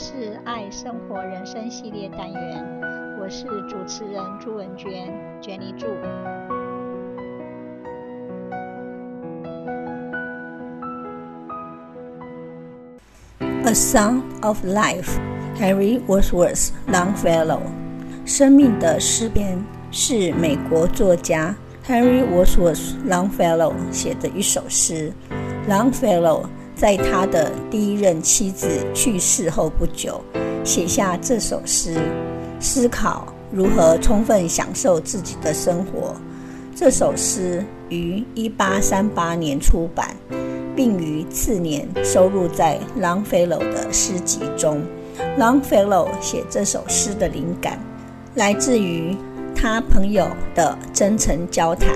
是爱生活人生系列单元，我是主持人朱文娟，Jenny 朱。A Song of Life，Henry Wadsworth Longfellow。生命的诗篇是美国作家 Henry Wadsworth Longfellow 写的一首诗。Longfellow 在他的第一任妻子去世后不久，写下这首诗，思考如何充分享受自己的生活。这首诗于一八三八年出版，并于次年收录在 Longfellow 的诗集中。Longfellow 写这首诗的灵感，来自于他朋友的真诚交谈，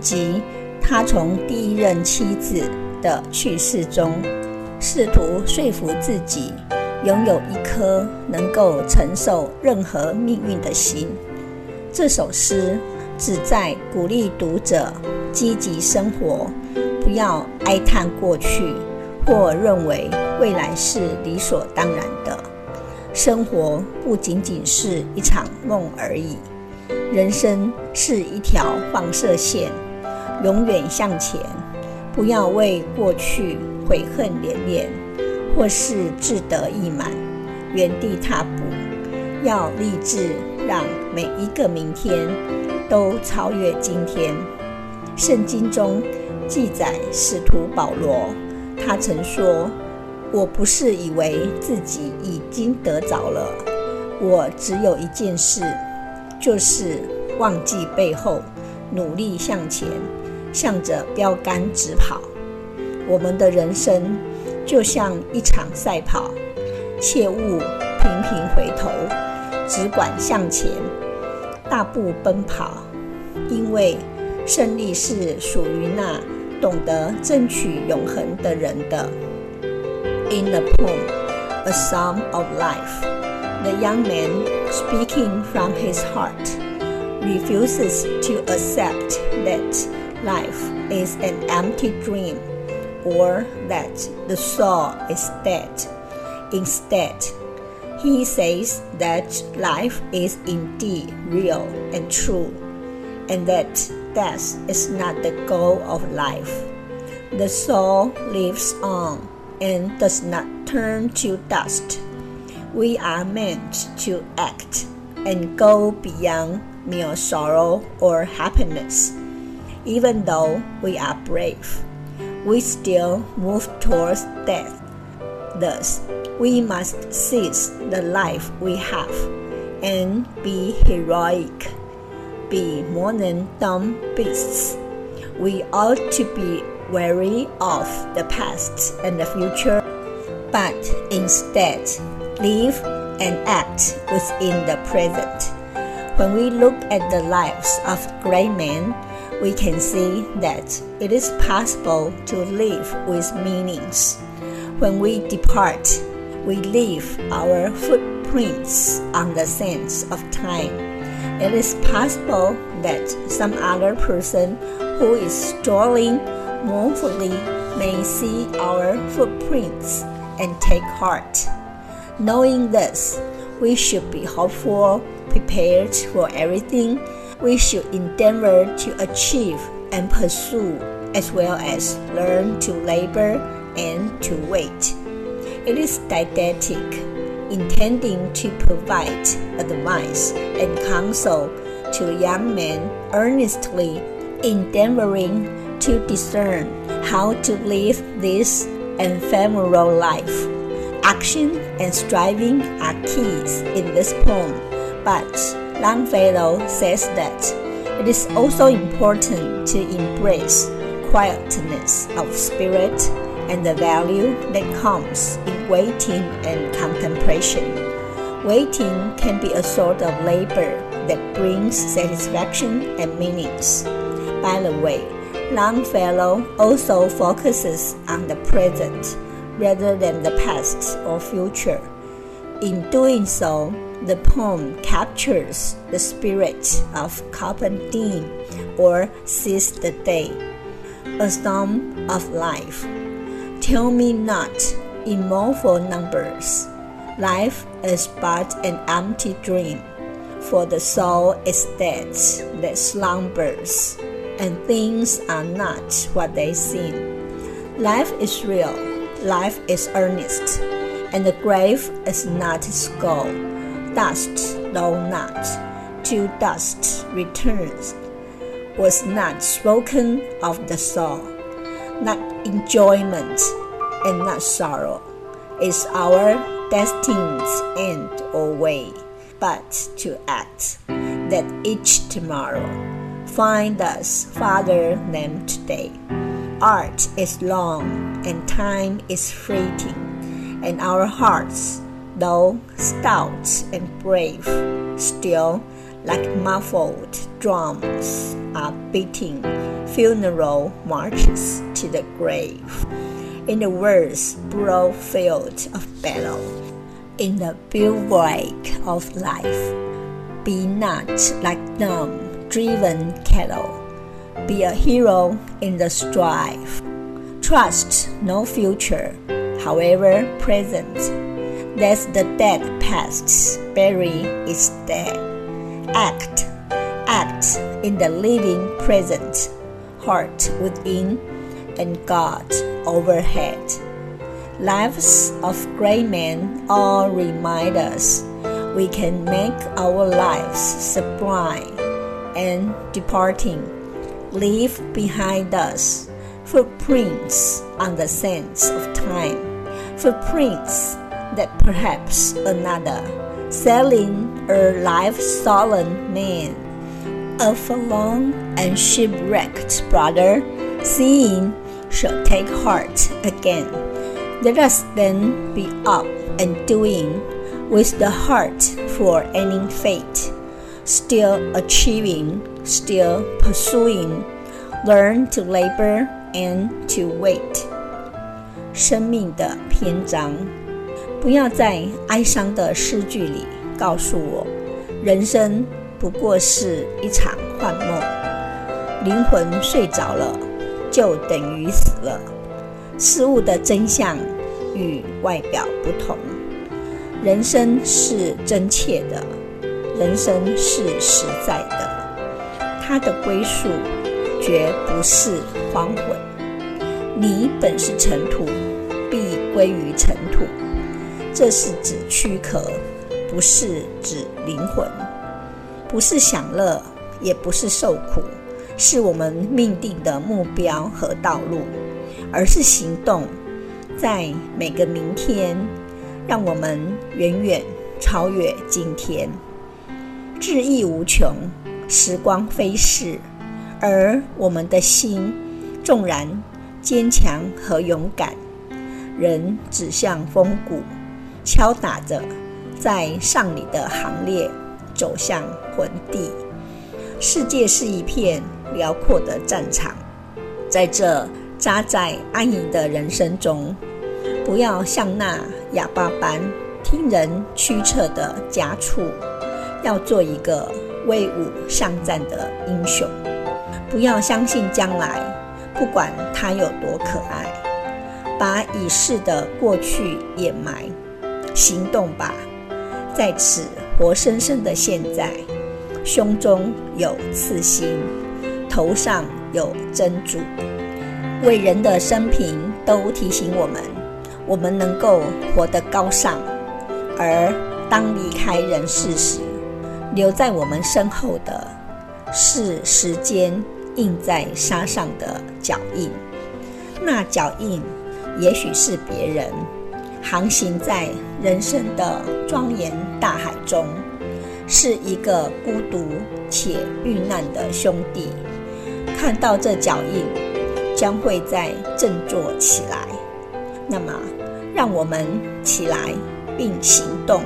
及他从第一任妻子的去世中，试图说服自己拥有一颗能够承受任何命运的心。这首诗旨在鼓励读者积极生活，不要哀叹过去，或认为未来是理所当然的。生活不仅仅是一场梦而已，人生是一条放射线，永远向前。不要为过去悔恨连连，或是志得意满，原地踏步。要立志，让每一个明天都超越今天。圣经中记载，使徒保罗，他曾说：“我不是以为自己已经得着了，我只有一件事，就是忘记背后，努力向前。”向着标杆直跑，我们的人生就像一场赛跑，切勿频频回头，只管向前，大步奔跑，因为胜利是属于那懂得争取永恒的人的。In the poem, A Song of Life, the young man, speaking from his heart, refuses to accept that. Life is an empty dream, or that the soul is dead. Instead, he says that life is indeed real and true, and that death is not the goal of life. The soul lives on and does not turn to dust. We are meant to act and go beyond mere sorrow or happiness even though we are brave, we still move towards death. Thus, we must seize the life we have and be heroic, be more than dumb beasts. We ought to be wary of the past and the future, but instead live and act within the present. When we look at the lives of great men, we can see that it is possible to live with meanings. When we depart, we leave our footprints on the sands of time. It is possible that some other person who is strolling mournfully may see our footprints and take heart. Knowing this, we should be hopeful, prepared for everything we should endeavor to achieve and pursue, as well as learn to labor and to wait. It is didactic, intending to provide advice and counsel to young men earnestly endeavoring to discern how to live this ephemeral life. Action and striving are keys in this poem, but Longfellow says that it is also important to embrace quietness of spirit and the value that comes in waiting and contemplation. Waiting can be a sort of labor that brings satisfaction and meanings. By the way, Longfellow also focuses on the present rather than the past or future. In doing so, the poem captures the spirit of Carpe Diem or seize the day, a storm of life. Tell me not in mournful numbers Life is but an empty dream, for the soul is dead that slumbers, and things are not what they seem. Life is real, life is earnest, and the grave is not its goal. Dust, though not, to dust returns, was not spoken of the soul, not enjoyment and not sorrow. Is our destined's end or way, but to act, that each tomorrow find us farther than today. Art is long and time is fleeting, and our hearts, though stout and brave, still like muffled drums are beating funeral marches to the grave in the words broad field of battle, in the bivouac of life. Be not like them driven cattle. Be a hero in the strife. Trust no future, however present. Let the dead past bury its dead. Act, act in the living present, heart within and God overhead. Lives of great men all remind us we can make our lives sublime and departing, leave behind us footprints on the sands of time, footprints that perhaps another, selling a life stolen man, a forlorn and shipwrecked brother, seeing shall take heart again. Let us then be up and doing with the heart for any fate, still achieving, still pursuing, learn to labor and to wait. 生命的篇章，不要在哀伤的诗句里告诉我，人生不过是一场幻梦，灵魂睡着了。就等于死了。事物的真相与外表不同。人生是真切的，人生是实在的。它的归宿绝不是荒魂。你本是尘土，必归于尘土。这是指躯壳，不是指灵魂。不是享乐，也不是受苦。是我们命定的目标和道路，而是行动，在每个明天，让我们远远超越今天。志意无穷，时光飞逝，而我们的心纵然坚强和勇敢，人指向风谷，敲打着在上里的行列，走向魂地。世界是一片辽阔的战场，在这扎在安营的人生中，不要像那哑巴般听人驱策的家畜，要做一个威武上战的英雄。不要相信将来，不管它有多可爱，把已逝的过去掩埋，行动吧，在此活生生的现在，胸中有刺心。头上有珍珠，伟人的生平都提醒我们：我们能够活得高尚，而当离开人世时，留在我们身后的，是时间印在沙上的脚印。那脚印，也许是别人航行在人生的庄严大海中，是一个孤独且遇难的兄弟。看到这脚印，将会再振作起来。那么，让我们起来并行动，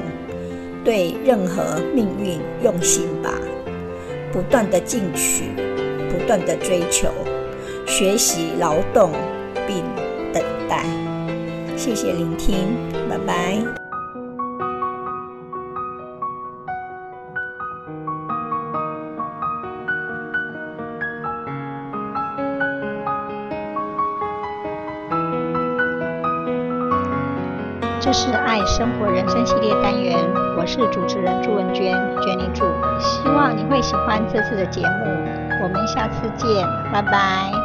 对任何命运用心吧。不断地进取，不断的追求，学习劳动并等待。谢谢聆听，拜拜。这是爱生活人生系列单元，我是主持人朱文娟，Jenny 朱，希望你会喜欢这次的节目，我们下次见，拜拜。